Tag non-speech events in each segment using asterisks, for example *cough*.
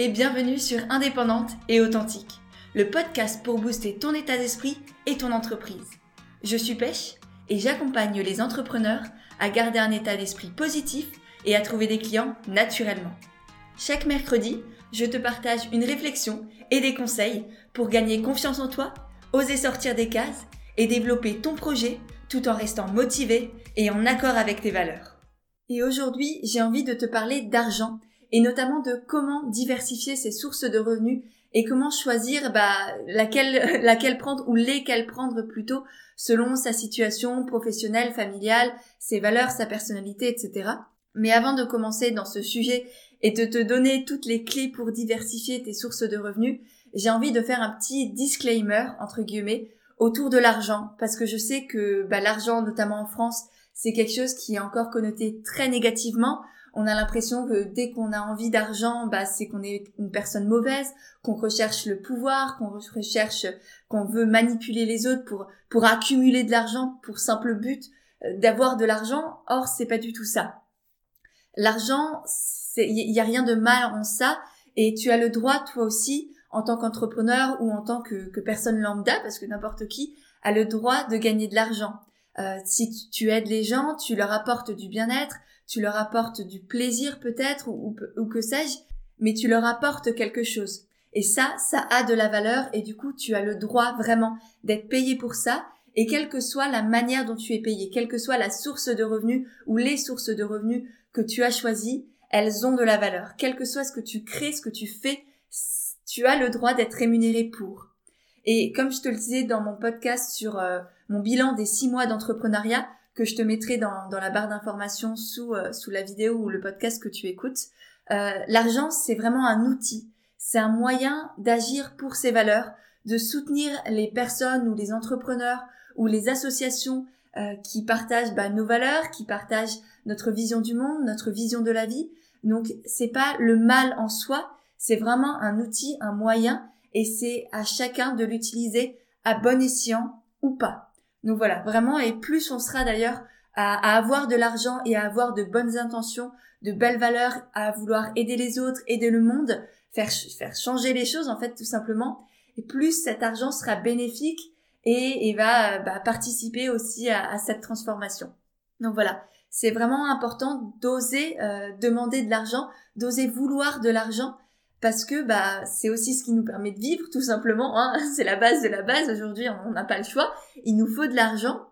et bienvenue sur Indépendante et Authentique, le podcast pour booster ton état d'esprit et ton entreprise. Je suis Pêche et j'accompagne les entrepreneurs à garder un état d'esprit positif et à trouver des clients naturellement. Chaque mercredi, je te partage une réflexion et des conseils pour gagner confiance en toi, oser sortir des cases et développer ton projet tout en restant motivé et en accord avec tes valeurs. Et aujourd'hui, j'ai envie de te parler d'argent et notamment de comment diversifier ses sources de revenus et comment choisir bah, *laughs* laquelle, prendre ou lesquelles prendre plutôt selon sa situation professionnelle, familiale, ses valeurs, sa personnalité, etc. Mais avant de commencer dans ce sujet et de te donner toutes les clés pour diversifier tes sources de revenus, j'ai envie de faire un petit disclaimer, entre guillemets, autour de l'argent, parce que je sais que bah, l'argent, notamment en France, c'est quelque chose qui est encore connoté très négativement on a l'impression que dès qu'on a envie d'argent, bah, c'est qu'on est une personne mauvaise, qu'on recherche le pouvoir, qu'on recherche, qu'on veut manipuler les autres pour, pour accumuler de l'argent, pour simple but euh, d'avoir de l'argent. Or, c'est pas du tout ça. L'argent, il y a rien de mal en ça, et tu as le droit, toi aussi, en tant qu'entrepreneur ou en tant que, personne lambda, parce que n'importe qui a le droit de gagner de l'argent. Euh, si tu aides les gens, tu leur apportes du bien-être, tu leur apportes du plaisir peut-être ou, que sais-je, mais tu leur apportes quelque chose. Et ça, ça a de la valeur et du coup, tu as le droit vraiment d'être payé pour ça. Et quelle que soit la manière dont tu es payé, quelle que soit la source de revenus ou les sources de revenus que tu as choisies, elles ont de la valeur. Quel que soit ce que tu crées, ce que tu fais, tu as le droit d'être rémunéré pour. Et comme je te le disais dans mon podcast sur euh, mon bilan des six mois d'entrepreneuriat, que je te mettrai dans, dans la barre d'informations sous, euh, sous la vidéo ou le podcast que tu écoutes. Euh, L'argent, c'est vraiment un outil. C'est un moyen d'agir pour ses valeurs, de soutenir les personnes ou les entrepreneurs ou les associations euh, qui partagent bah, nos valeurs, qui partagent notre vision du monde, notre vision de la vie. Donc c'est pas le mal en soi, c'est vraiment un outil, un moyen, et c'est à chacun de l'utiliser à bon escient ou pas. Donc voilà, vraiment, et plus on sera d'ailleurs à, avoir de l'argent et à avoir de bonnes intentions, de belles valeurs, à vouloir aider les autres, aider le monde, faire, faire changer les choses en fait tout simplement, et plus cet argent sera bénéfique et, et va bah, participer aussi à, cette transformation. Donc voilà, c'est vraiment important d'oser euh, demander de l'argent, d'oser vouloir de l'argent parce que bah c'est aussi ce qui nous permet de vivre tout simplement. Hein. *laughs* C'est la base de la base. Aujourd'hui, on n'a pas le choix. Il nous faut de l'argent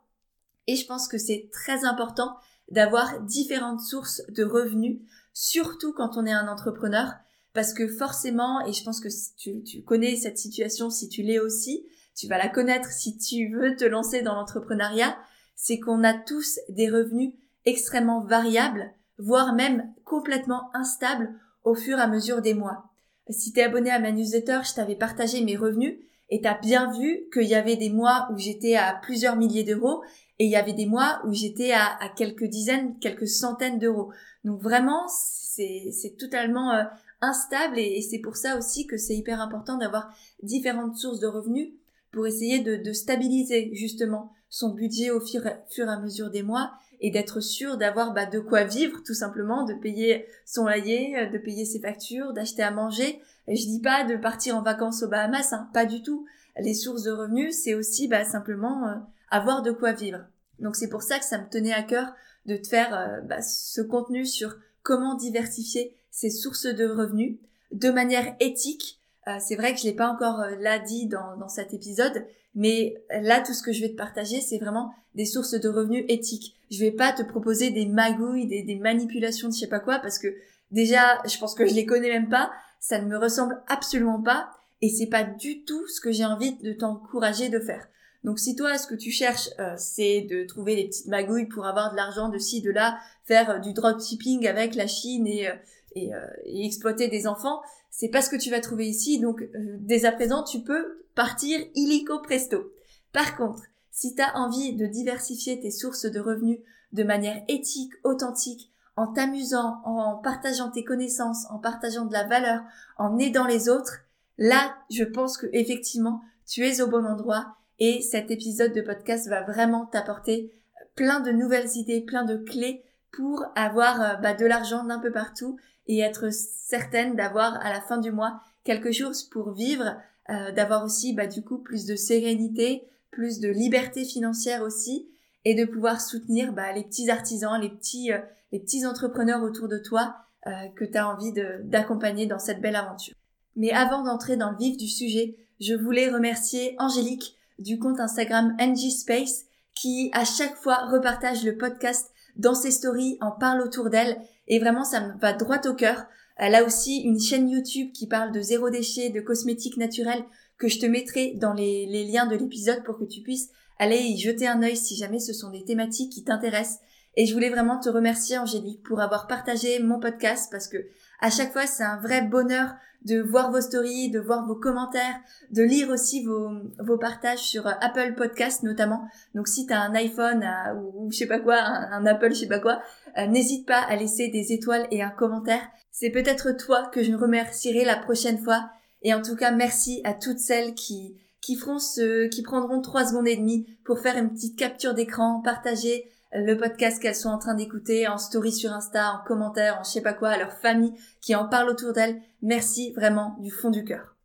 et je pense que c'est très important d'avoir différentes sources de revenus, surtout quand on est un entrepreneur, parce que forcément, et je pense que tu, tu connais cette situation si tu l'es aussi, tu vas la connaître si tu veux te lancer dans l'entrepreneuriat, c'est qu'on a tous des revenus extrêmement variables, voire même complètement instables au fur et à mesure des mois. Si t'es abonné à ma newsletter, je t'avais partagé mes revenus et t'as bien vu qu'il y avait des mois où j'étais à plusieurs milliers d'euros et il y avait des mois où j'étais à, quelques dizaines, quelques centaines d'euros. Donc vraiment, c'est totalement euh, instable et, c'est pour ça aussi que c'est hyper important d'avoir différentes sources de revenus pour essayer de, stabiliser justement son budget au fur, fur et à mesure des mois et d'être sûr d'avoir bah, de quoi vivre tout simplement, de payer son loyer, euh, de payer ses factures, d'acheter à manger. Et je dis pas de partir en vacances aux Bahamas, hein, pas du tout. Les sources de revenus, c'est aussi bah, simplement euh, avoir de quoi vivre. Donc c'est pour ça que ça me tenait à cœur de te faire euh, bah, ce contenu sur comment diversifier ses sources de revenus de manière éthique. c'est vrai que je l'ai pas encore là dit dans, dans cet épisode, mais là, tout ce que je vais te partager, c'est vraiment des sources de revenus éthiques. Je vais pas te proposer des magouilles, des, des manipulations de je sais pas quoi, parce que déjà, je pense que je les connais même pas. Ça ne me ressemble absolument pas. Et c'est pas du tout ce que j'ai envie de t'encourager de faire. Donc si toi, ce que tu cherches, euh, c'est de trouver des petites magouilles pour avoir de l'argent de ci, de là, faire euh, du dropshipping avec la Chine et, euh, et, et, exploiter des enfants, c'est pas ce que tu vas trouver ici. Donc dès à présent, tu peux partir illico presto. Par contre, si tu as envie de diversifier tes sources de revenus de manière éthique, authentique, en t'amusant, en partageant tes connaissances, en partageant de la valeur, en aidant les autres, là, je pense que effectivement, tu es au bon endroit et cet épisode de podcast va vraiment t'apporter plein de nouvelles idées, plein de clés pour avoir euh, bah, de l'argent d'un peu partout et être certaine d'avoir à la fin du mois quelque chose pour vivre, euh, d'avoir aussi bah, du coup plus de sérénité, plus de liberté financière aussi et de pouvoir soutenir bah, les petits artisans, les petits, euh, les petits entrepreneurs autour de toi que tu as envie d'accompagner dans cette belle aventure. Mais avant d'entrer dans le vif du sujet, je voulais remercier Angélique du compte Instagram NG Space qui à chaque fois repartage le podcast dans ses stories, en parle autour d'elle et vraiment ça me va droit au cœur. Elle a aussi une chaîne YouTube qui parle de zéro déchet, de cosmétiques naturels que je te mettrai dans les, liens de l'épisode pour que tu puisses aller y jeter un œil si jamais ce sont des thématiques qui t'intéressent. Et je voulais vraiment te remercier Angélique pour avoir partagé mon podcast parce que à chaque fois c'est un vrai bonheur de voir vos stories, de voir vos commentaires, de lire aussi vos, vos partages sur euh, Apple Podcast notamment. Donc si tu as un iPhone euh, ou, je sais pas quoi, un, Apple je sais pas quoi, euh, n'hésite pas à laisser des étoiles et un commentaire. C'est peut-être toi que je remercierai la prochaine fois. Et en tout cas, merci à toutes celles qui qui prendront trois secondes et demie pour faire une petite capture d'écran, partager le podcast qu'elles sont en train d'écouter en story sur Insta, en commentaire, en je sais pas quoi, à leur famille qui en parle autour d'elles. Merci vraiment du fond du cœur.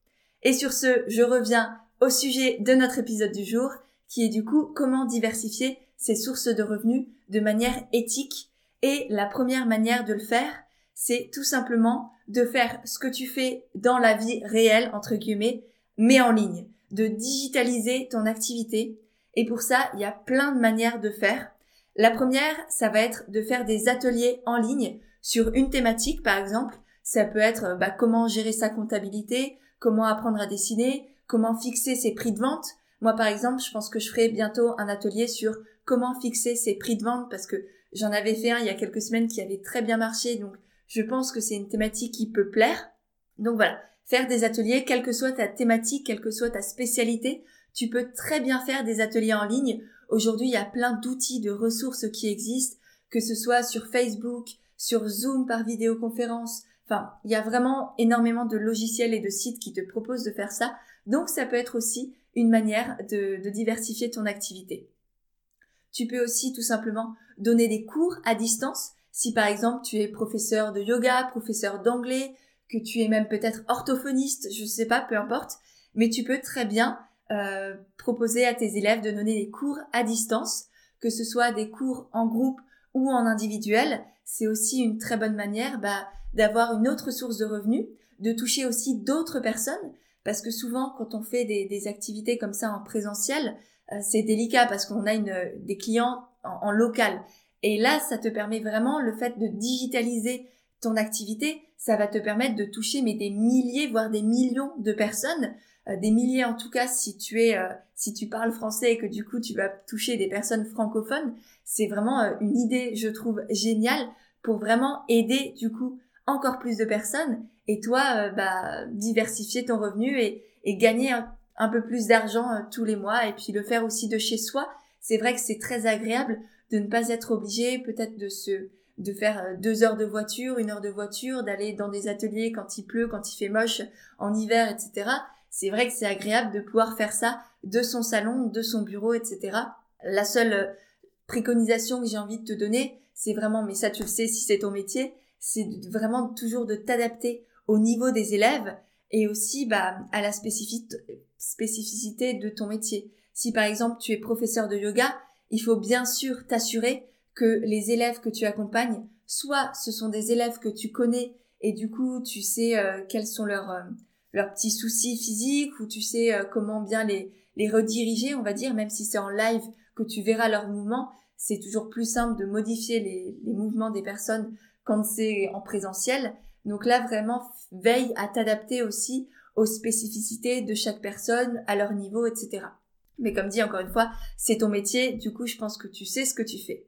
Et sur ce, je reviens au sujet de notre épisode du jour, qui est du coup comment diversifier ses sources de revenus de manière éthique. Et la première manière de le faire, c'est tout simplement de faire ce que tu fais dans la vie réelle, entre guillemets, mais en ligne, de digitaliser ton activité. Et pour ça, il y a plein de manières de faire. La première, ça va être de faire des ateliers en ligne sur une thématique, par exemple. Ça peut être bah, comment gérer sa comptabilité, comment apprendre à dessiner, comment fixer ses prix de vente. Moi, par exemple, je pense que je ferai bientôt un atelier sur comment fixer ses prix de vente parce que j'en avais fait un il y a quelques semaines qui avait très bien marché. Donc, je pense que c'est une thématique qui peut plaire. Donc voilà, faire des ateliers, quelle que soit ta thématique, quelle que soit ta spécialité, tu peux très bien faire des ateliers en ligne Aujourd'hui, il y a plein d'outils, de ressources qui existent, que ce soit sur Facebook, sur Zoom par vidéoconférence. Enfin, il y a vraiment énormément de logiciels et de sites qui te proposent de faire ça. Donc, ça peut être aussi une manière de, diversifier ton activité. Tu peux aussi tout simplement donner des cours à distance. Si par exemple tu es professeur de yoga, professeur d'anglais, que tu es même peut-être orthophoniste, je ne sais pas, peu importe, mais tu peux très bien euh, proposer à tes élèves de donner des cours à distance, que ce soit des cours en groupe ou en individuel. C'est aussi une très bonne manière bah, d'avoir une autre source de revenus, de toucher aussi d'autres personnes, parce que souvent quand on fait des, activités comme ça en présentiel, euh, c'est délicat parce qu'on a une, des clients en, en local. Et là, ça te permet vraiment le fait de digitaliser ton activité, ça va te permettre de toucher mais des milliers, voire des millions de personnes. Euh, des milliers en tout cas si tu es euh, si tu parles français et que du coup tu vas toucher des personnes francophones c'est vraiment euh, une idée je trouve géniale pour vraiment aider du coup encore plus de personnes et toi bah diversifier ton revenu et, et gagner un, peu plus d'argent tous les mois et puis le faire aussi de chez soi. C'est vrai que c'est très agréable de ne pas être obligé peut-être de se de faire deux heures de voiture, une heure de voiture, d'aller dans des ateliers quand il pleut, quand il fait moche, en hiver, etc c'est vrai que c'est agréable de pouvoir faire ça de son salon, de son bureau, etc. La seule euh, préconisation que j'ai envie de te donner, c'est vraiment, mais ça tu le sais si c'est ton métier, c'est vraiment toujours de t'adapter au niveau des élèves et aussi bah, à la spécificité de ton métier. Si par exemple tu es professeur de yoga, il faut bien sûr t'assurer que les élèves que tu accompagnes, soit ce sont des élèves que tu connais et du coup tu sais euh, quels sont leurs, euh, leurs petits soucis physiques ou tu sais euh, comment bien les, les rediriger, on va dire, même si c'est en live que tu verras leurs mouvements, c'est toujours plus simple de modifier les, les mouvements des personnes quand c'est en présentiel. Donc là, vraiment, veille à t'adapter aussi aux spécificités de chaque personne, à leur niveau, etc. Mais comme dit encore une fois, c'est ton métier, du coup, je pense que tu sais ce que tu fais.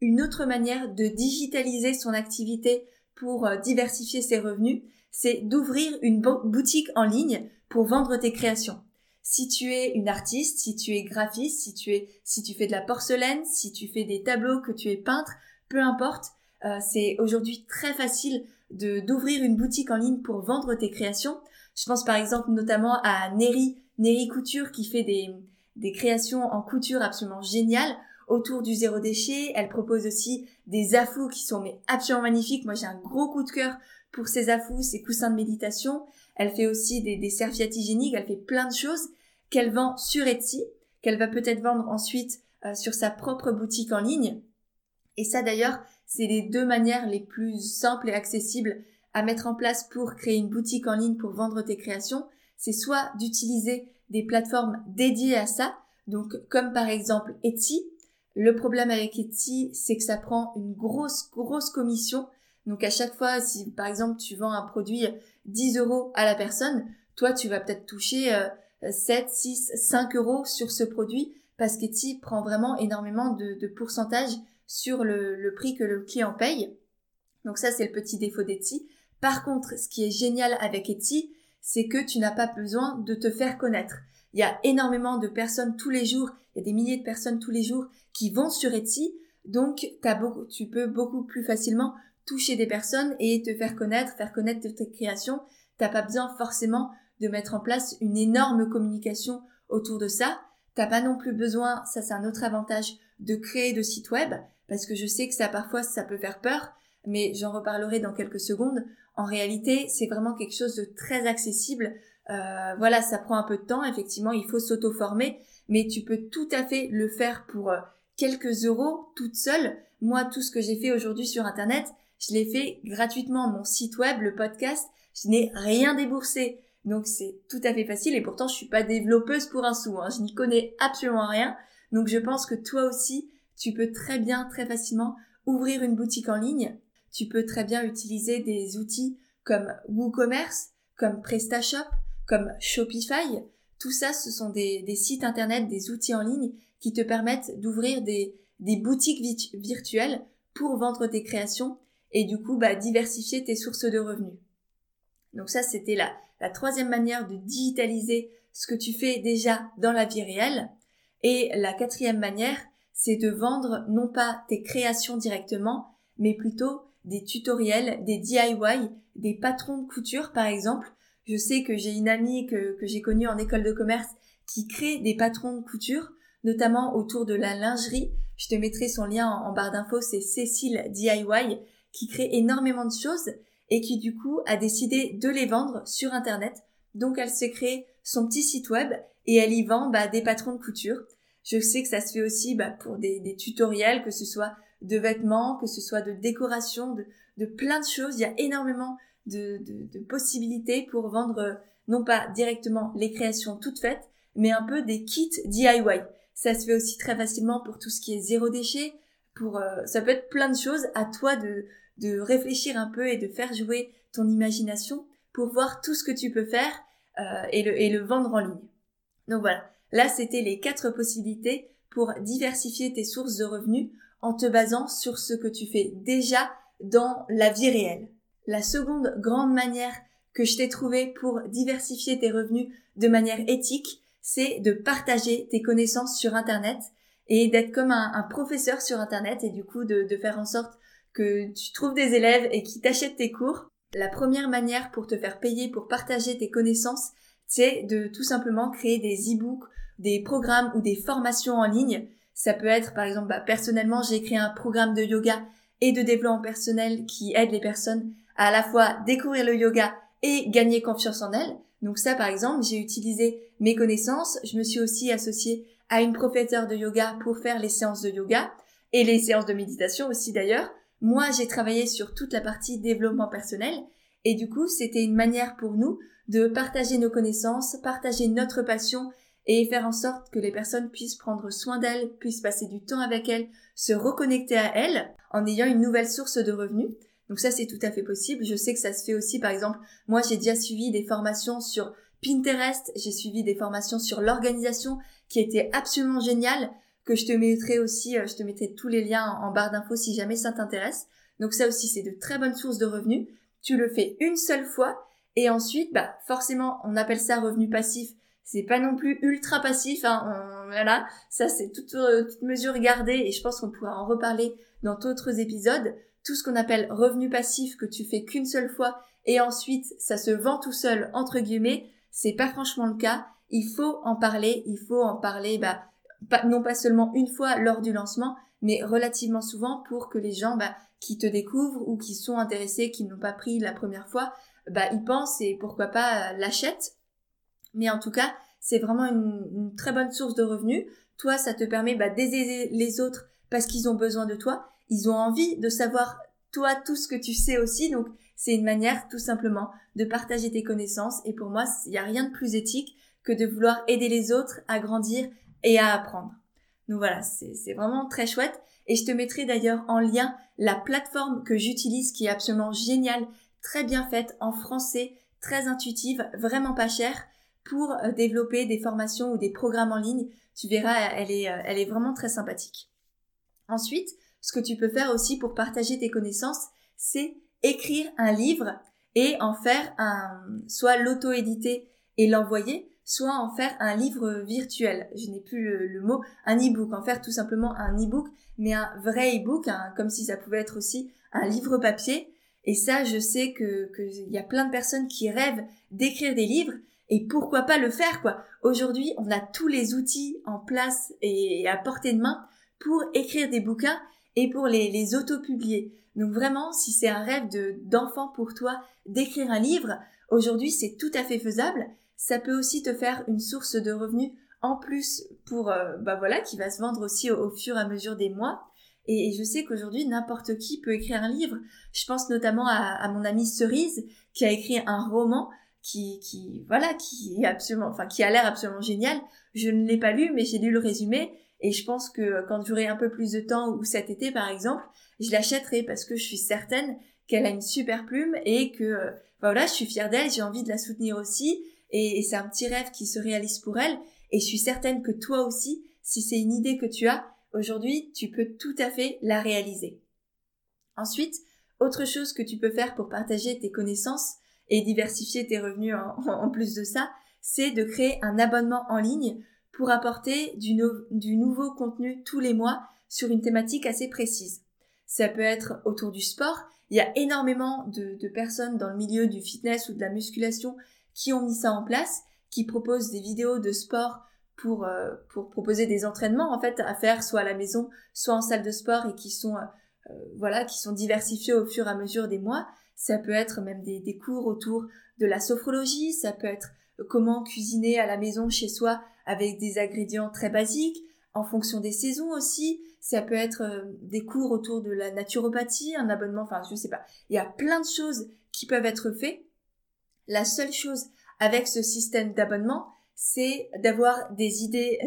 Une autre manière de digitaliser son activité pour euh, diversifier ses revenus, c'est d'ouvrir une boutique en ligne pour vendre tes créations. Si tu es une artiste, si tu es graphiste, si tu es, si tu fais de la porcelaine, si tu fais des tableaux, que tu es peintre, peu importe, euh, c'est aujourd'hui très facile d'ouvrir une boutique en ligne pour vendre tes créations. Je pense par exemple notamment à Neri, Neri Couture qui fait des, des créations en couture absolument géniales autour du zéro déchet. Elle propose aussi des affous qui sont mais absolument magnifiques. Moi, j'ai un gros coup de cœur pour ces affous, ces coussins de méditation. Elle fait aussi des, des serviettes hygiéniques. Elle fait plein de choses qu'elle vend sur Etsy, qu'elle va peut-être vendre ensuite euh, sur sa propre boutique en ligne. Et ça, d'ailleurs, c'est les deux manières les plus simples et accessibles à mettre en place pour créer une boutique en ligne pour vendre tes créations. C'est soit d'utiliser des plateformes dédiées à ça, donc comme par exemple Etsy. Le problème avec Etsy, c'est que ça prend une grosse, grosse commission. Donc à chaque fois, si par exemple tu vends un produit 10 euros à la personne, toi tu vas peut-être toucher 7, 6, 5 euros sur ce produit parce qu'Etsy prend vraiment énormément de, pourcentage sur le, prix que le client paye. Donc ça, c'est le petit défaut d'Etsy. Par contre, ce qui est génial avec Etsy, c'est que tu n'as pas besoin de te faire connaître. Il y a énormément de personnes tous les jours, il y a des milliers de personnes tous les jours qui vont sur Etsy, donc tu peux beaucoup plus facilement toucher des personnes et te faire connaître, faire connaître tes créations. T'as pas besoin forcément de mettre en place une énorme communication autour de ça. T'as pas non plus besoin, ça c'est un autre avantage, de créer de sites web, parce que je sais que ça parfois ça peut faire peur, mais j'en reparlerai dans quelques secondes. En réalité, c'est vraiment quelque chose de très accessible. Euh, voilà, ça prend un peu de temps, effectivement, il faut s'auto-former, mais tu peux tout à fait le faire pour euh, quelques euros toute seule. Moi, tout ce que j'ai fait aujourd'hui sur Internet, je l'ai fait gratuitement. Mon site web, le podcast, je n'ai rien déboursé. Donc c'est tout à fait facile et pourtant je suis pas développeuse pour un sou. Hein. Je n'y connais absolument rien. Donc je pense que toi aussi, tu peux très bien, très facilement ouvrir une boutique en ligne. Tu peux très bien utiliser des outils comme WooCommerce, comme PrestaShop, comme Shopify. Tout ça, ce sont des, sites internet, des outils en ligne qui te permettent d'ouvrir des, des boutiques virtuelles pour vendre tes créations et du coup bah, diversifier tes sources de revenus. Donc ça, c'était la, la troisième manière de digitaliser ce que tu fais déjà dans la vie réelle. Et la quatrième manière, c'est de vendre non pas tes créations directement, mais plutôt des tutoriels, des DIY, des patrons de couture par exemple. Je sais que j'ai une amie que, que j'ai connue en école de commerce qui crée des patrons de couture, notamment autour de la lingerie. Je te mettrai son lien en, barre d'infos, c'est Cécile DIY, qui crée énormément de choses et qui du coup a décidé de les vendre sur Internet. Donc elle s'est créé son petit site web et elle y vend bah, des patrons de couture. Je sais que ça se fait aussi bah, pour des, tutoriels, que ce soit de vêtements, que ce soit de décoration, de, de plein de choses. Il y a énormément de, de, possibilités pour vendre euh, non pas directement les créations toutes faites, mais un peu des kits DIY. Ça se fait aussi très facilement pour tout ce qui est zéro déchet. Pour euh, ça peut être plein de choses. À toi de de réfléchir un peu et de faire jouer ton imagination pour voir tout ce que tu peux faire euh, et, le, et le vendre en ligne. Donc voilà, là c'était les quatre possibilités pour diversifier tes sources de revenus en te basant sur ce que tu fais déjà dans la vie réelle. La seconde grande manière que je t'ai trouvé pour diversifier tes revenus de manière éthique, c'est de partager tes connaissances sur Internet et d'être comme un, professeur sur Internet et du coup de, de faire en sorte que tu trouves des élèves et qui t'achètent tes cours, la première manière pour te faire payer pour partager tes connaissances, c'est de tout simplement créer des e-books, des programmes ou des formations en ligne. Ça peut être, par exemple, bah, personnellement, j'ai créé un programme de yoga et de développement personnel qui aide les personnes à à la fois découvrir le yoga et gagner confiance en elles. Donc ça, par exemple, j'ai utilisé mes connaissances. Je me suis aussi associée à une professeure de yoga pour faire les séances de yoga et les séances de méditation aussi d'ailleurs. Moi, j'ai travaillé sur toute la partie développement personnel et du coup, c'était une manière pour nous de partager nos connaissances, partager notre passion et faire en sorte que les personnes puissent prendre soin d'elles, puissent passer du temps avec elles, se reconnecter à elles en ayant une nouvelle source de revenus. Donc ça, c'est tout à fait possible. Je sais que ça se fait aussi, par exemple, moi, j'ai déjà suivi des formations sur Pinterest, j'ai suivi des formations sur l'organisation qui étaient absolument géniales que je te mettrai aussi, euh, je te mettrai tous les liens en barre d'infos si jamais ça t'intéresse. Donc ça aussi, c'est de très bonnes sources de revenus. Tu le fais une seule fois et ensuite, bah forcément, on appelle ça revenu passif. C'est pas non plus ultra passif, hein. voilà. Ça, c'est toute, euh, toute mesure gardée et je pense qu'on pourra en reparler dans d'autres épisodes. Tout ce qu'on appelle revenu passif que tu fais qu'une seule fois et ensuite ça se vend tout seul entre guillemets, c'est pas franchement le cas. Il faut en parler, il faut en parler bah non pas seulement une fois lors du lancement, mais relativement souvent pour que les gens bah, qui te découvrent ou qui sont intéressés, qui n'ont pas pris la première fois, bah, ils pensent et pourquoi pas euh, l'achètent. Mais en tout cas, c'est vraiment une, très bonne source de revenus. Toi, ça te permet bah, d'aider les autres parce qu'ils ont besoin de toi. Ils ont envie de savoir toi tout ce que tu sais aussi. Donc, c'est une manière tout simplement de partager tes connaissances. Et pour moi, il n'y a rien de plus éthique que de vouloir aider les autres à grandir et à apprendre. Donc voilà, c'est vraiment très chouette. Et je te mettrai d'ailleurs en lien la plateforme que j'utilise qui est absolument géniale, très bien faite en français, très intuitive, vraiment pas chère pour euh, développer des formations ou des programmes en ligne. Tu verras, elle est, euh, elle est vraiment très sympathique. Ensuite, ce que tu peux faire aussi pour partager tes connaissances, c'est écrire un livre et en faire un, soit l'auto-éditer et l'envoyer, soit en faire un livre virtuel. Je n'ai plus le, mot, un e-book, en faire tout simplement un e-book, mais un vrai e-book, comme si ça pouvait être aussi un livre papier. Et ça, je sais que qu'il y a plein de personnes qui rêvent d'écrire des livres, et pourquoi pas le faire, quoi. Aujourd'hui, on a tous les outils en place et à portée de main pour écrire des bouquins et pour les, les auto-publier. Donc vraiment, si c'est un rêve de, d'enfant pour toi d'écrire un livre, aujourd'hui c'est tout à fait faisable ça peut aussi te faire une source de revenus en plus pour, euh, bah voilà, qui va se vendre aussi au, fur et à mesure des mois. Et, je sais qu'aujourd'hui, n'importe qui peut écrire un livre. Je pense notamment à, mon amie Cerise, qui a écrit un roman qui, voilà, qui absolument, enfin, qui a l'air absolument génial. Je ne l'ai pas lu, mais j'ai lu le résumé. Et je pense que quand j'aurai un peu plus de temps, ou cet été par exemple, je l'achèterai parce que je suis certaine qu'elle a une super plume et que, euh, voilà, je suis fière d'elle, j'ai envie de la soutenir aussi et, c'est un petit rêve qui se réalise pour elle. Et je suis certaine que toi aussi, si c'est une idée que tu as, aujourd'hui, tu peux tout à fait la réaliser. Ensuite, autre chose que tu peux faire pour partager tes connaissances et diversifier tes revenus en, plus de ça, c'est de créer un abonnement en ligne pour apporter du, nouveau contenu tous les mois sur une thématique assez précise. Ça peut être autour du sport. Il y a énormément de personnes dans le milieu du fitness ou de la musculation qui ont mis ça en place, qui proposent des vidéos de sport pour, euh, pour proposer des entraînements en fait à faire soit à la maison, soit en salle de sport et qui sont euh, voilà qui sont diversifiés au fur et à mesure des mois. Ça peut être même des, des cours autour de la sophrologie, ça peut être comment cuisiner à la maison chez soi avec des ingrédients très basiques, en fonction des saisons aussi. Ça peut être des cours autour de la naturopathie, un abonnement, enfin je sais pas. Il y a plein de choses qui peuvent être faites la seule chose avec ce système d'abonnement, c'est d'avoir des idées,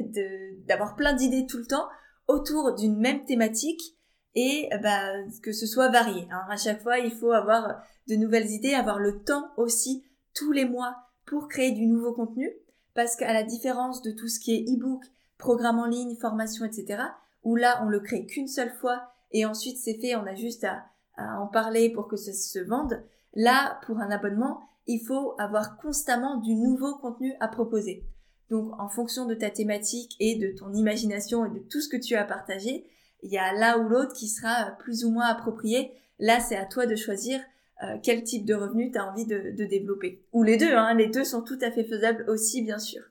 d'avoir plein d'idées tout le temps autour d'une même thématique et bah, que ce soit varié. Hein. À chaque fois, il faut avoir de nouvelles idées, avoir le temps aussi tous les mois pour créer du nouveau contenu, parce qu'à la différence de tout ce qui est e-book, programme en ligne, formation, etc., où là, on le crée qu'une seule fois et ensuite c'est fait, on a juste à, à en parler pour que ça se vende. Là, pour un abonnement, il faut avoir constamment du nouveau contenu à proposer. Donc en fonction de ta thématique et de ton imagination et de tout ce que tu as partagé, il y a l'un ou l'autre qui sera plus ou moins approprié. Là, c'est à toi de choisir euh, quel type de revenu tu as envie de, développer. Ou les deux, hein, les deux sont tout à fait faisables aussi, bien sûr.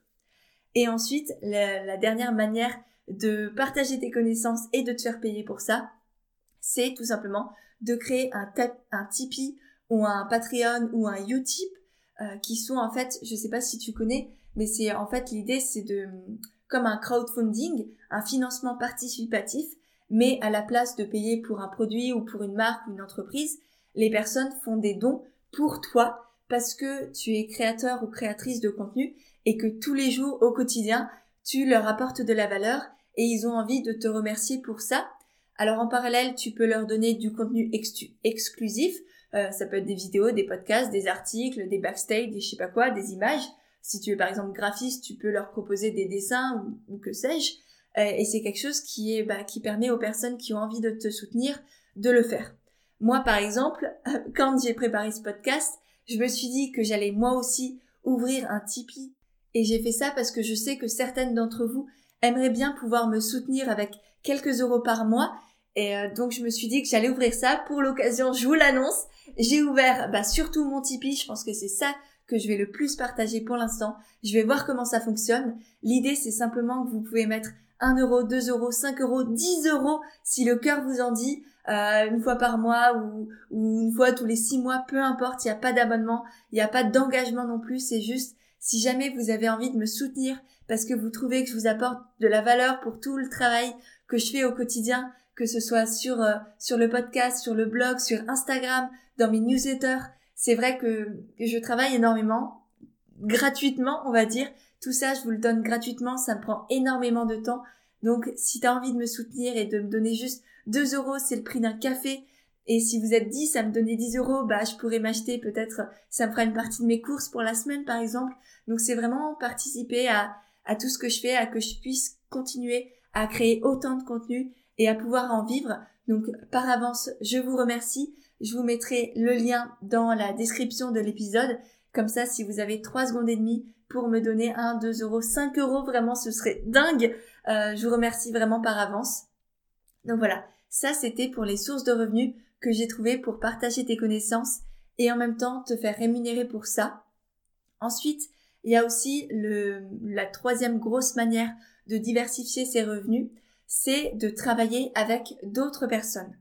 Et ensuite, la, dernière manière de partager tes connaissances et de te faire payer pour ça, c'est tout simplement de créer un, un Tipeee ou un Patreon ou un Utip euh, qui sont en fait, je sais pas si tu connais, mais c'est en fait l'idée c'est de comme un crowdfunding, un financement participatif, mais à la place de payer pour un produit ou pour une marque ou une entreprise, les personnes font des dons pour toi parce que tu es créateur ou créatrice de contenu et que tous les jours au quotidien, tu leur apportes de la valeur et ils ont envie de te remercier pour ça. Alors en parallèle, tu peux leur donner du contenu exclusif euh, ça peut être des vidéos, des podcasts, des articles, des backstage, des je sais pas quoi, des images. Si tu es par exemple graphiste, tu peux leur proposer des dessins ou, que sais-je. Euh, et c'est quelque chose qui est bah, qui permet aux personnes qui ont envie de te soutenir de le faire. Moi par exemple, *laughs* quand j'ai préparé ce podcast, je me suis dit que j'allais moi aussi ouvrir un Tipeee et j'ai fait ça parce que je sais que certaines d'entre vous aimeraient bien pouvoir me soutenir avec quelques euros par mois et euh, donc je me suis dit que j'allais ouvrir ça pour l'occasion, je vous l'annonce. J'ai ouvert bah, surtout mon Tipeee, je pense que c'est ça que je vais le plus partager pour l'instant. Je vais voir comment ça fonctionne. L'idée c'est simplement que vous pouvez mettre 1 euro, 2 euros, 5 euros, 10 euros si le cœur vous en dit. Euh, une fois par mois ou, une fois tous les six mois, peu importe, il n'y a pas d'abonnement, il n'y a pas d'engagement non plus, c'est juste si jamais vous avez envie de me soutenir parce que vous trouvez que je vous apporte de la valeur pour tout le travail que je fais au quotidien, que ce soit sur, euh, sur le podcast, sur le blog, sur Instagram, dans mes newsletters, c'est vrai que je travaille énormément, gratuitement, on va dire. Tout ça, je vous le donne gratuitement, ça me prend énormément de temps. Donc, si tu as envie de me soutenir et de me donner juste 2 euros, c'est le prix d'un café. Et si vous êtes 10 à me donner 10 euros, bah, je pourrais m'acheter peut-être, ça me fera une partie de mes courses pour la semaine, par exemple. Donc, c'est vraiment participer à, à tout ce que je fais, à que je puisse continuer à créer autant de contenu et à pouvoir en vivre. Donc, par avance, je vous remercie. Je vous mettrai le lien dans la description de l'épisode. Comme ça, si vous avez 3 secondes et demie pour me donner 1, 2 euros, 5 euros, vraiment, ce serait dingue. Euh, je vous remercie vraiment par avance. Donc voilà, ça c'était pour les sources de revenus que j'ai trouvées pour partager tes connaissances et en même temps te faire rémunérer pour ça. Ensuite, il y a aussi la troisième grosse manière de diversifier ses revenus, c'est de travailler avec d'autres personnes.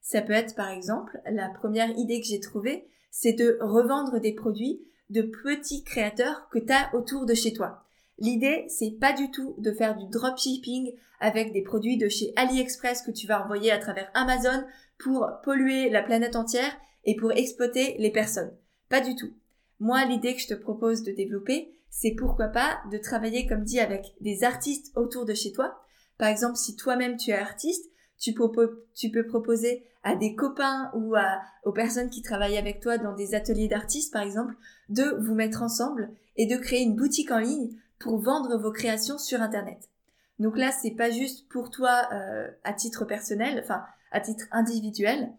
Ça peut être par exemple, la première idée que j'ai trouvée, c'est de revendre des produits de petits créateurs que tu as autour de chez toi. L'idée, c'est pas du tout de faire du dropshipping avec des produits de chez AliExpress que tu vas envoyer à travers Amazon pour polluer la planète entière et pour exploiter les personnes. Pas du tout. Moi, l'idée que je te propose de développer, c'est pourquoi pas de travailler, comme dit, avec des artistes autour de chez toi. Par exemple, si toi-même tu es artiste, tu peux, tu peux proposer à des copains ou à, aux personnes qui travaillent avec toi dans des ateliers d'artistes, par exemple, de vous mettre ensemble et de créer une boutique en ligne pour vendre vos créations sur Internet. Donc là, c'est pas juste pour toi euh, à titre personnel, enfin à titre individuel,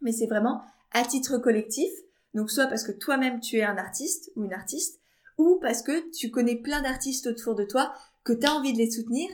mais c'est vraiment à titre collectif. Donc soit parce que toi-même tu es un artiste ou une artiste, ou parce que tu connais plein d'artistes autour de toi, que tu as envie de les soutenir,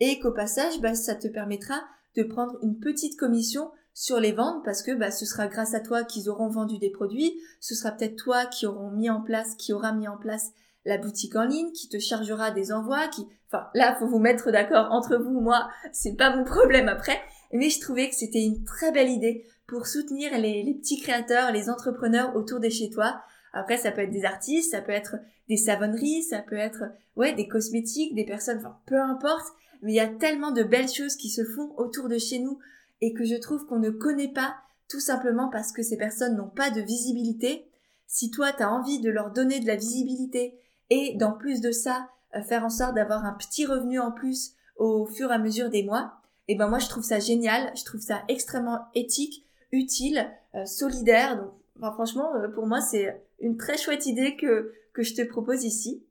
et qu'au passage, bah, ça te permettra de prendre une petite commission sur les ventes parce que bah, ce sera grâce à toi qu'ils auront vendu des produits, ce sera peut-être toi qui auront mis en place, qui aura mis en place la boutique en ligne, qui te chargera des envois, qui, enfin, là, faut vous mettre d'accord entre vous, moi, c'est pas mon problème après, mais je trouvais que c'était une très belle idée pour soutenir les, petits créateurs, les entrepreneurs autour de chez toi. Après, ça peut être des artistes, ça peut être des savonneries, ça peut être, ouais, des cosmétiques, des personnes, enfin, peu importe, mais il y a tellement de belles choses qui se font autour de chez nous et que je trouve qu'on ne connaît pas tout simplement parce que ces personnes n'ont pas de visibilité. Si toi, tu as envie de leur donner de la visibilité et d'en plus de ça, euh, faire en sorte d'avoir un petit revenu en plus au fur et à mesure des mois, et eh ben moi je trouve ça génial, je trouve ça extrêmement éthique, utile, euh, solidaire. Donc franchement, euh, pour moi c'est une très chouette idée que, que je te propose ici.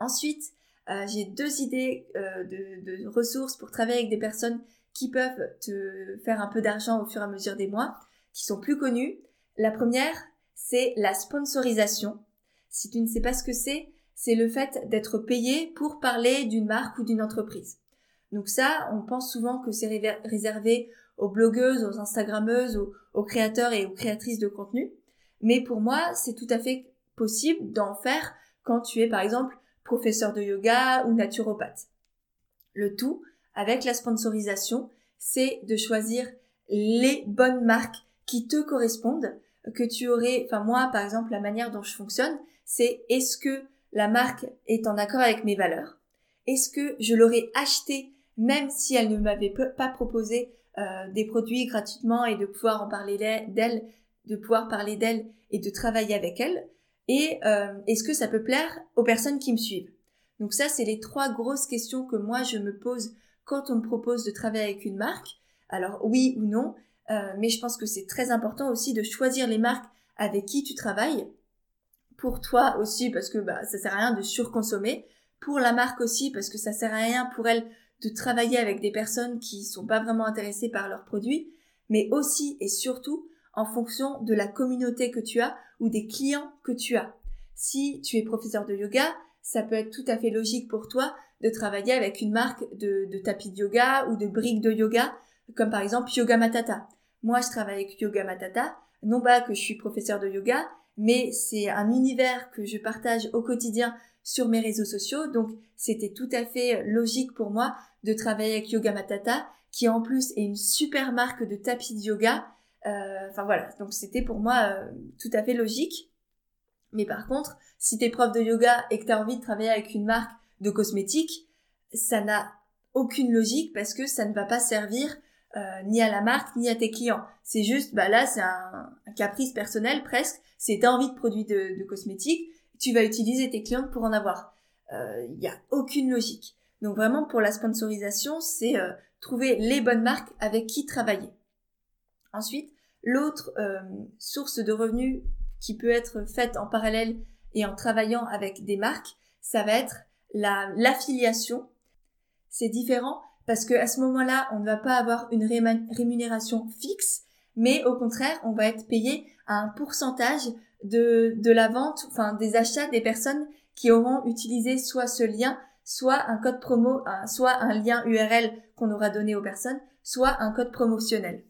Ensuite, j'ai deux idées de, de ressources pour travailler avec des personnes qui peuvent te faire un peu d'argent au fur et à mesure des mois, qui sont plus connues. La première, c'est la sponsorisation. Si tu ne sais pas ce que c'est, c'est le fait d'être payé pour parler d'une marque ou d'une entreprise. Donc ça, on pense souvent que c'est réservé aux blogueuses, aux instagrammeuses, aux, créateurs et aux créatrices de contenu. Mais pour moi, c'est tout à fait possible d'en faire quand tu es par exemple professeur de yoga ou naturopathe. Le tout, avec la sponsorisation, c'est de choisir les bonnes marques qui te correspondent, que tu aurais, enfin moi par exemple, la manière dont je fonctionne, c'est est-ce que la marque est en accord avec mes valeurs? Est-ce que je l'aurais acheté même si elle ne m'avait pas proposé euh, des produits gratuitement et de pouvoir en parler d'elle, de pouvoir parler d'elle et de travailler avec elle? Et euh, est-ce que ça peut plaire aux personnes qui me suivent? Donc ça, c'est les trois grosses questions que moi je me pose quand on me propose de travailler avec une marque. Alors oui ou non, euh, mais je pense que c'est très important aussi de choisir les marques avec qui tu travailles. Pour toi aussi parce que bah, ça sert à rien de surconsommer, pour la marque aussi parce que ça sert à rien pour elle de travailler avec des personnes qui sont pas vraiment intéressées par leurs produits, mais aussi et surtout en fonction de la communauté que tu as ou des clients que tu as. Si tu es professeur de yoga, ça peut être tout à fait logique pour toi de travailler avec une marque de, de tapis de yoga ou de briques de yoga, comme par exemple Yoga Matata. Moi, je travaille avec Yoga Matata, non pas que je suis professeur de yoga, mais c'est un univers que je partage au quotidien sur mes réseaux sociaux. Donc c'était tout à fait logique pour moi de travailler avec Yoga Matata, qui en plus est une super marque de tapis de yoga. Euh, enfin voilà, donc c'était pour moi euh, tout à fait logique. Mais par contre, si t'es prof de yoga et que t'as envie de travailler avec une marque de cosmétiques, ça n'a aucune logique parce que ça ne va pas servir euh, ni à la marque ni à tes clients. C'est juste, bah là, c'est un, caprice personnel presque. C'est t'as envie de produits de, cosmétiques, tu vas utiliser tes clientes pour en avoir. Il euh, n'y a aucune logique. Donc vraiment, pour la sponsorisation, c'est euh, trouver les bonnes marques avec qui travailler. Ensuite, l'autre source de revenus qui peut être faite en parallèle et en travaillant avec des marques, ça va être la l'affiliation. C'est différent parce que à ce moment-là, on ne va pas avoir une rémunération fixe, mais au contraire, on va être payé à un pourcentage de, de la vente, enfin des achats des personnes qui auront utilisé soit ce lien, soit un code promo, soit un lien URL qu'on aura donné aux personnes, soit un code promotionnel.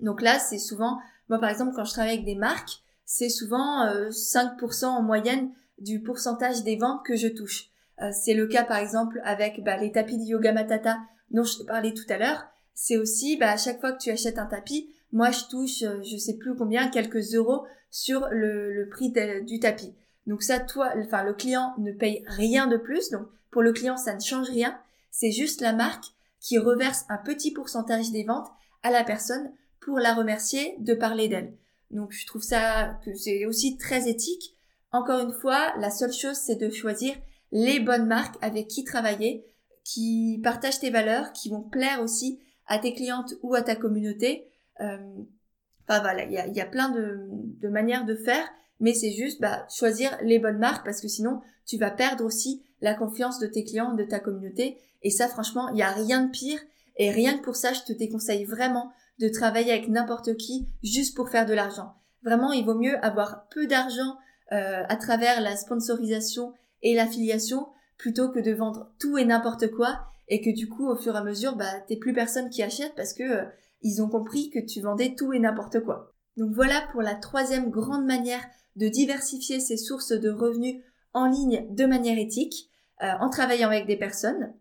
Donc là, c'est souvent, moi par exemple, quand je travaille avec des marques, c'est souvent 5% euh, en moyenne du pourcentage des ventes que je touche. Euh, c'est le cas par exemple avec bah, les tapis de yoga matata dont je parlais tout à l'heure. C'est aussi bah, à chaque fois que tu achètes un tapis, moi je touche euh, je sais plus combien quelques euros sur le, prix du tapis. Donc ça toi enfin le client ne paye rien de plus donc pour le client ça ne change rien, c'est juste la marque qui reverse un petit pourcentage des ventes à la personne pour la remercier de parler d'elle. Donc je trouve ça que c'est aussi très éthique. Encore une fois, la seule chose c'est de choisir les bonnes marques avec qui travailler, qui partagent tes valeurs, qui vont plaire aussi à tes clientes ou à ta communauté. Euh, enfin voilà, il y a, plein de, de, manières de faire, mais c'est juste bah, choisir les bonnes marques parce que sinon tu vas perdre aussi la confiance de tes clients, de ta communauté. Et ça, franchement, il n'y a rien de pire. Et rien que pour ça, je te déconseille vraiment de travailler avec n'importe qui juste pour faire de l'argent. Vraiment, il vaut mieux avoir peu d'argent euh, à travers la sponsorisation et l'affiliation plutôt que de vendre tout et n'importe quoi et que du coup au fur et à mesure bah t'es plus personne qui achète parce que euh, ils ont compris que tu vendais tout et n'importe quoi. Donc voilà pour la troisième grande manière de diversifier ses sources de revenus en ligne de manière éthique euh, en travaillant avec des personnes.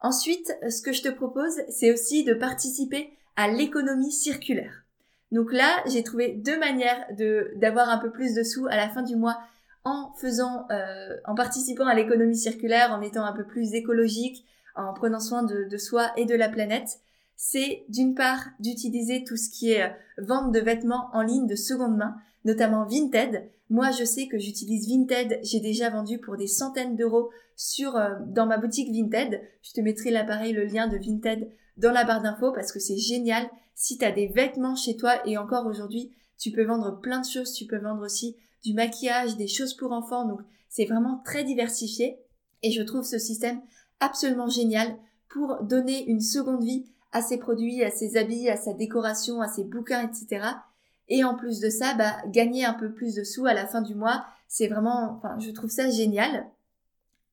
Ensuite, ce que je te propose, c'est aussi de participer à l'économie circulaire. Donc là, j'ai trouvé deux manières de d'avoir un peu plus de sous à la fin du mois en faisant, euh, en participant à l'économie circulaire, en étant un peu plus écologique, en prenant soin de, soi et de la planète, c'est d'une part d'utiliser tout ce qui est euh, vente de vêtements en ligne de seconde main, notamment Vinted. Moi, je sais que j'utilise Vinted. J'ai déjà vendu pour des centaines d'euros sur euh, dans ma boutique Vinted. Je te mettrai l'appareil, le lien de Vinted dans la barre d'infos parce que c'est génial. Si tu as des vêtements chez toi et encore aujourd'hui, tu peux vendre plein de choses. Tu peux vendre aussi du maquillage, des choses pour enfants. Donc c'est vraiment très diversifié et je trouve ce système absolument génial pour donner une seconde vie à ses produits, à ses habits, à sa décoration, à ses bouquins, etc. Et en plus de ça, bah, gagner un peu plus de sous à la fin du mois, c'est vraiment, enfin, je trouve ça génial.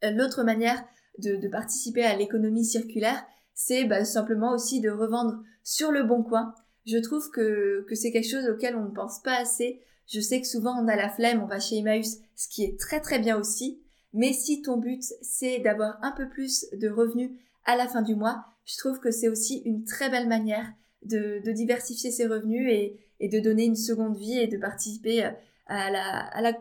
Euh, l'autre manière de, participer à l'économie circulaire, c'est bah, simplement aussi de revendre sur le bon coin. Je trouve que, que c'est quelque chose auquel on ne pense pas assez. Je sais que souvent on a la flemme, on va chez Emmaüs, ce qui est très très bien aussi. Mais si ton but c'est d'avoir un peu plus de revenus à la fin du mois, je trouve que c'est aussi une très belle manière de, diversifier ses revenus et, de donner une seconde vie et de participer à la, à la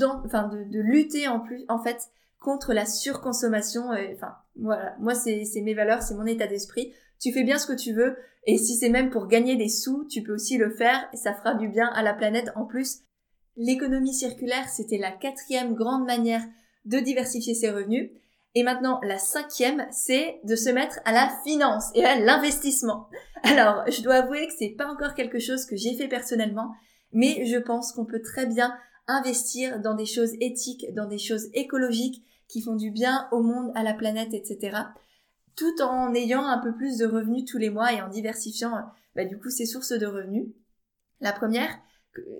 enfin de, lutter en plus en fait contre la surconsommation. enfin voilà, moi c'est mes valeurs, c'est mon état d'esprit. Tu fais bien ce que tu veux. Et si c'est même pour gagner des sous, tu peux aussi le faire et ça fera du bien à la planète en plus. L'économie circulaire, c'était la quatrième grande manière de diversifier ses revenus. Et maintenant, la cinquième, c'est de se mettre à la finance et à l'investissement. Alors, je dois avouer que c'est pas encore quelque chose que j'ai fait personnellement, mais je pense qu'on peut très bien investir dans des choses éthiques, dans des choses écologiques qui font du bien au monde, à la planète, etc tout en ayant un peu plus de revenus tous les mois et en diversifiant bah, du coup ses sources de revenus. La première,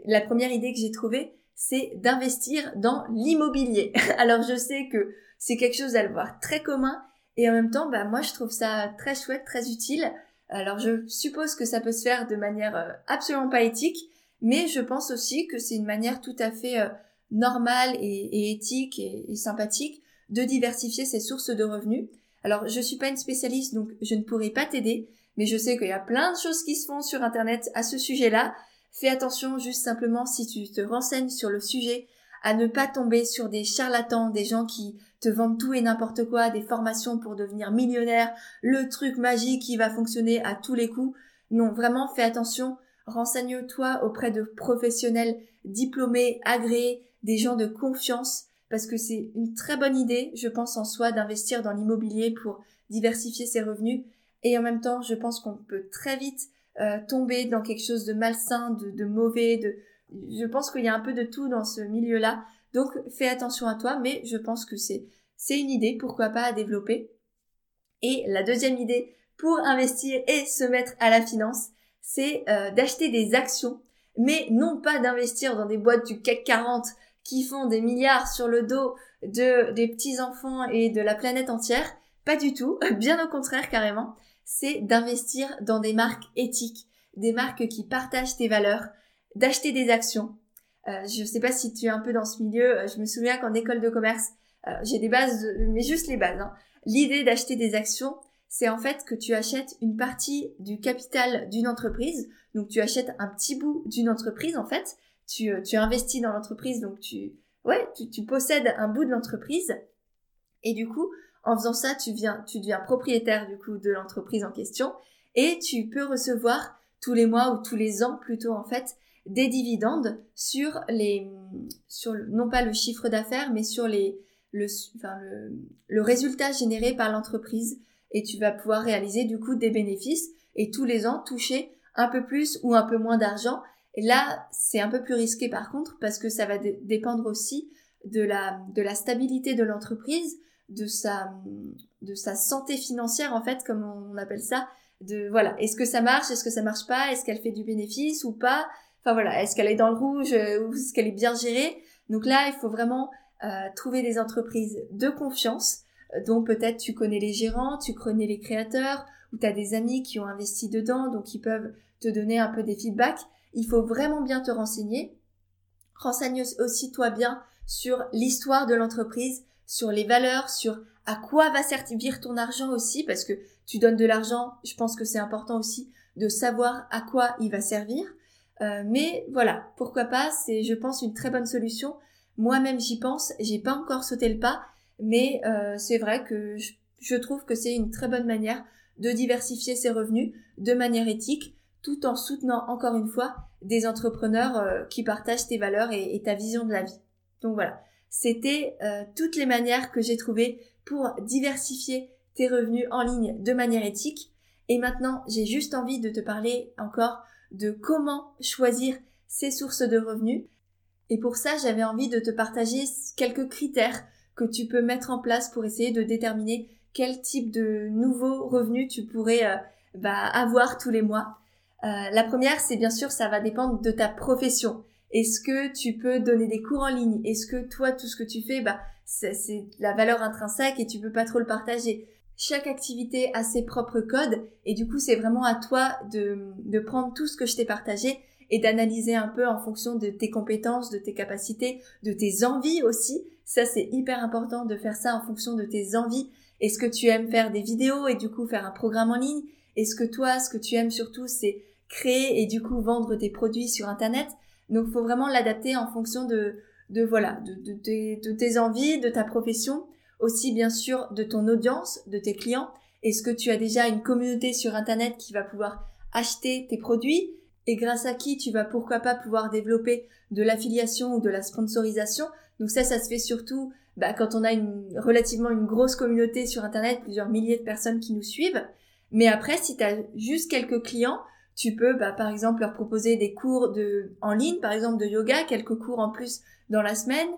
la première idée que j'ai trouvée, c'est d'investir dans l'immobilier. *laughs* Alors je sais que c'est quelque chose à le voir très commun et en même temps, bah moi je trouve ça très chouette, très utile. Alors je suppose que ça peut se faire de manière euh, absolument pas éthique, mais je pense aussi que c'est une manière tout à fait euh, normal et, éthique et, sympathique de diversifier ses sources de revenus. Alors, je suis pas une spécialiste, donc je ne pourrai pas t'aider, mais je sais qu'il y a plein de choses qui se font sur Internet à ce sujet-là. Fais attention juste simplement si tu te renseignes sur le sujet à ne pas tomber sur des charlatans, des gens qui te vendent tout et n'importe quoi, des formations pour devenir millionnaire, le truc magique qui va fonctionner à tous les coups. Non, vraiment fais attention, renseigne-toi auprès de professionnels diplômés, agréés, des gens de confiance, parce que c'est une très bonne idée, je pense en soi, d'investir dans l'immobilier pour diversifier ses revenus. Et en même temps, je pense qu'on peut très vite euh, tomber dans quelque chose de malsain, de, de mauvais, de... Je pense qu'il y a un peu de tout dans ce milieu-là. Donc fais attention à toi, mais je pense que c'est c'est une idée, pourquoi pas à développer. Et la deuxième idée pour investir et se mettre à la finance, c'est euh, d'acheter des actions, mais non pas d'investir dans des boîtes du CAC 40 qui font des milliards sur le dos de des petits enfants et de la planète entière. Pas du tout, *laughs* bien au contraire carrément. C'est d'investir dans des marques éthiques, des marques qui partagent tes valeurs, d'acheter des actions. Euh, je ne sais pas si tu es un peu dans ce milieu. Euh, je me souviens qu'en école de commerce, j'ai des bases, mais juste les bases. Hein. L'idée d'acheter des actions, c'est en fait que tu achètes une partie du capital d'une entreprise. Donc tu achètes un petit bout d'une entreprise en fait. Tu, euh, tu investis dans l'entreprise, donc tu, ouais, tu, tu possèdes un bout de l'entreprise. Et du coup, en faisant ça, tu viens, tu deviens propriétaire du coup de l'entreprise en question et tu peux recevoir tous les mois ou tous les ans plutôt en fait des dividendes sur les, sur non pas le chiffre d'affaires, mais sur les, le, enfin, le, le résultat généré par l'entreprise et tu vas pouvoir réaliser du coup des bénéfices et tous les ans toucher un peu plus ou un peu moins d'argent. Et là, c'est un peu plus risqué par contre parce que ça va dépendre aussi de la, de la stabilité de l'entreprise, de sa, de sa santé financière en fait, comme on appelle ça. De voilà, est-ce que ça marche, est-ce que ça marche pas, est-ce qu'elle fait du bénéfice ou pas. Enfin voilà, est-ce qu'elle est dans le rouge euh, ou est-ce qu'elle est bien gérée. Donc là, il faut vraiment euh, trouver des entreprises de confiance dont peut-être tu connais les gérants, tu connais les créateurs, ou tu as des amis qui ont investi dedans, donc ils peuvent te donner un peu des feedbacks. Il faut vraiment bien te renseigner. Renseigne aussi toi bien sur l'histoire de l'entreprise, sur les valeurs, sur à quoi va servir ton argent aussi, parce que tu donnes de l'argent, je pense que c'est important aussi de savoir à quoi il va servir. Euh, mais voilà, pourquoi pas, c'est je pense une très bonne solution. Moi-même j'y pense, j'ai pas encore sauté le pas, mais euh, c'est vrai que je, trouve que c'est une très bonne manière de diversifier ses revenus de manière éthique, tout en soutenant encore une fois des entrepreneurs euh, qui partagent tes valeurs et, ta vision de la vie. Donc voilà, c'était euh, toutes les manières que j'ai trouvées pour diversifier tes revenus en ligne de manière éthique. Et maintenant, j'ai juste envie de te parler encore de comment choisir ces sources de revenus. Et pour ça, j'avais envie de te partager quelques critères que tu peux mettre en place pour essayer de déterminer quel type de nouveaux revenus tu pourrais euh, bah, avoir tous les mois. Euh, la première, c'est bien sûr, ça va dépendre de ta profession. Est-ce que tu peux donner des cours en ligne? Est-ce que toi, tout ce que tu fais, bah, c'est la valeur intrinsèque et tu peux pas trop le partager? Chaque activité a ses propres codes et du coup c'est vraiment à toi de, de prendre tout ce que je t'ai partagé et d'analyser un peu en fonction de tes compétences, de tes capacités, de tes envies aussi ça, c'est hyper important de faire ça en fonction de tes envies. Est-ce que tu aimes faire des vidéos et du coup faire un programme en ligne? Est-ce que toi, ce que tu aimes surtout, c'est créer et du coup vendre tes produits sur Internet Donc, faut vraiment l'adapter en fonction de, de voilà, de, de tes envies, de ta profession, aussi bien sûr de ton audience, de tes clients. Est-ce que tu as déjà une communauté sur Internet qui va pouvoir acheter tes produits? Et grâce à qui tu vas pourquoi pas pouvoir développer de l'affiliation ou de la sponsorisation? Donc ça, ça se fait surtout bah, quand on a une, relativement une grosse communauté sur Internet, plusieurs milliers de personnes qui nous suivent. Mais après, si tu as juste quelques clients, tu peux bah, par exemple leur proposer des cours de, en ligne, par exemple de yoga, quelques cours en plus dans la semaine.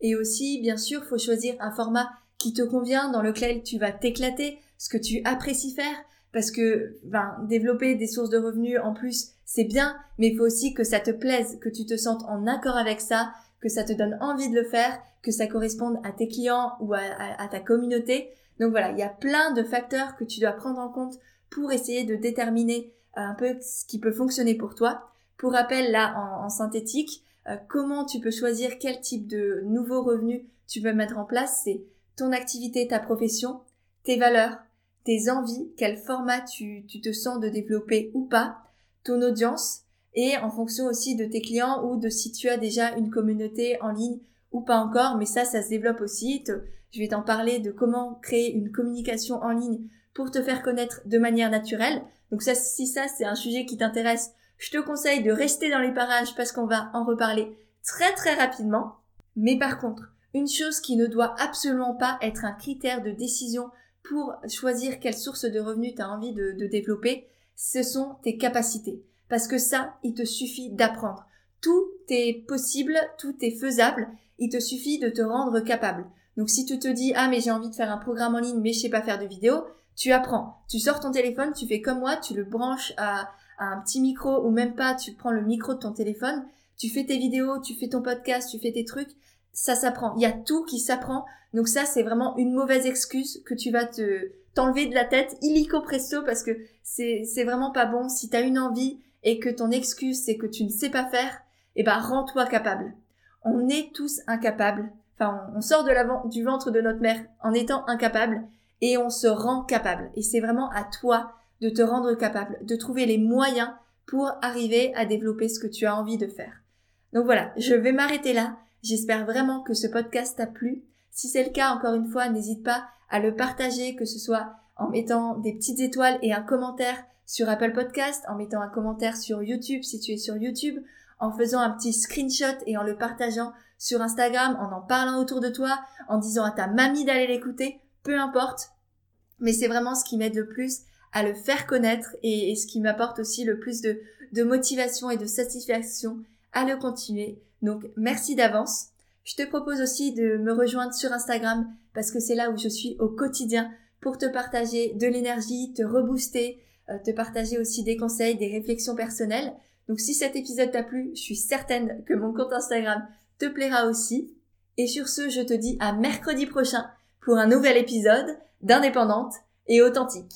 Et aussi, bien sûr, faut choisir un format qui te convient, dans lequel tu vas t'éclater, ce que tu apprécies faire, parce que ben, développer des sources de revenus en plus, c'est bien, mais il faut aussi que ça te plaise, que tu te sentes en accord avec ça, que ça te donne envie de le faire, que ça corresponde à tes clients ou à, ta communauté. Donc voilà, il y a plein de facteurs que tu dois prendre en compte pour essayer de déterminer un peu ce qui peut fonctionner pour toi. Pour rappel, là, en, synthétique, euh, comment tu peux choisir quel type de nouveaux revenus tu peux mettre en place, c'est ton activité, ta profession, tes valeurs, tes envies, quel format tu, tu te sens de développer ou pas, ton audience, et en fonction aussi de tes clients ou de si tu as déjà une communauté en ligne ou pas encore, mais ça, ça se développe aussi. Je vais t'en parler de comment créer une communication en ligne pour te faire connaître de manière naturelle. Donc si ça, c'est un sujet qui t'intéresse, je te conseille de rester dans les parages parce qu'on va en reparler très très rapidement. Mais par contre, une chose qui ne doit absolument pas être un critère de décision pour choisir quelle source de revenus tu as envie de, de développer, ce sont tes capacités. Parce que ça, il te suffit d'apprendre. Tout est possible, tout est faisable, il te suffit de te rendre capable. Donc si tu te dis ah mais j'ai envie de faire un programme en ligne mais je sais pas faire de vidéo, tu apprends. Tu sors ton téléphone, tu fais comme moi, tu le branches à, un petit micro ou même pas, tu prends le micro de ton téléphone, tu fais tes vidéos, tu fais ton podcast, tu fais tes trucs, ça s'apprend. Il y a tout qui s'apprend. Donc ça c'est vraiment une mauvaise excuse que tu vas te t'enlever de la tête illico presto parce que c'est c'est vraiment pas bon si tu as une envie et que ton excuse c'est que tu ne sais pas faire, eh ben rends-toi capable. On est tous incapables. Enfin, on sort de la, du ventre de notre mère en étant incapable et on se rend capable. Et c'est vraiment à toi de te rendre capable, de trouver les moyens pour arriver à développer ce que tu as envie de faire. Donc voilà, je vais m'arrêter là. J'espère vraiment que ce podcast t'a plu. Si c'est le cas, encore une fois, n'hésite pas à le partager, que ce soit en mettant des petites étoiles et un commentaire sur Apple Podcast, en mettant un commentaire sur YouTube si tu es sur YouTube, en faisant un petit screenshot et en le partageant sur Instagram, en en parlant autour de toi, en disant à ta mamie d'aller l'écouter, peu importe. Mais c'est vraiment ce qui m'aide le plus à le faire connaître et, ce qui m'apporte aussi le plus de, motivation et de satisfaction à le continuer. Donc merci d'avance. Je te propose aussi de me rejoindre sur Instagram parce que c'est là où je suis au quotidien pour te partager de l'énergie, te rebooster, euh, te partager aussi des conseils, des réflexions personnelles. Donc si cet épisode t'a plu, je suis certaine que mon compte Instagram te plaira aussi. Et sur ce, je te dis à mercredi prochain pour un nouvel épisode d'Indépendante et Authentique.